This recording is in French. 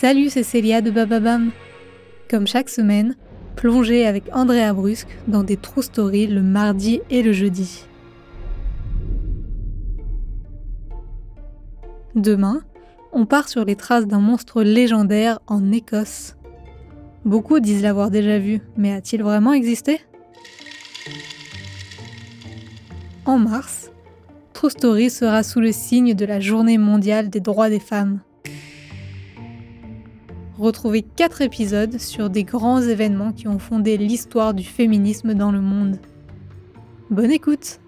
Salut, c'est Célia de Bababam. Comme chaque semaine, plongez avec Andrea Brusque dans des true stories le mardi et le jeudi. Demain, on part sur les traces d'un monstre légendaire en Écosse. Beaucoup disent l'avoir déjà vu, mais a-t-il vraiment existé? En mars, True Story sera sous le signe de la Journée mondiale des droits des femmes. Retrouvez 4 épisodes sur des grands événements qui ont fondé l'histoire du féminisme dans le monde. Bonne écoute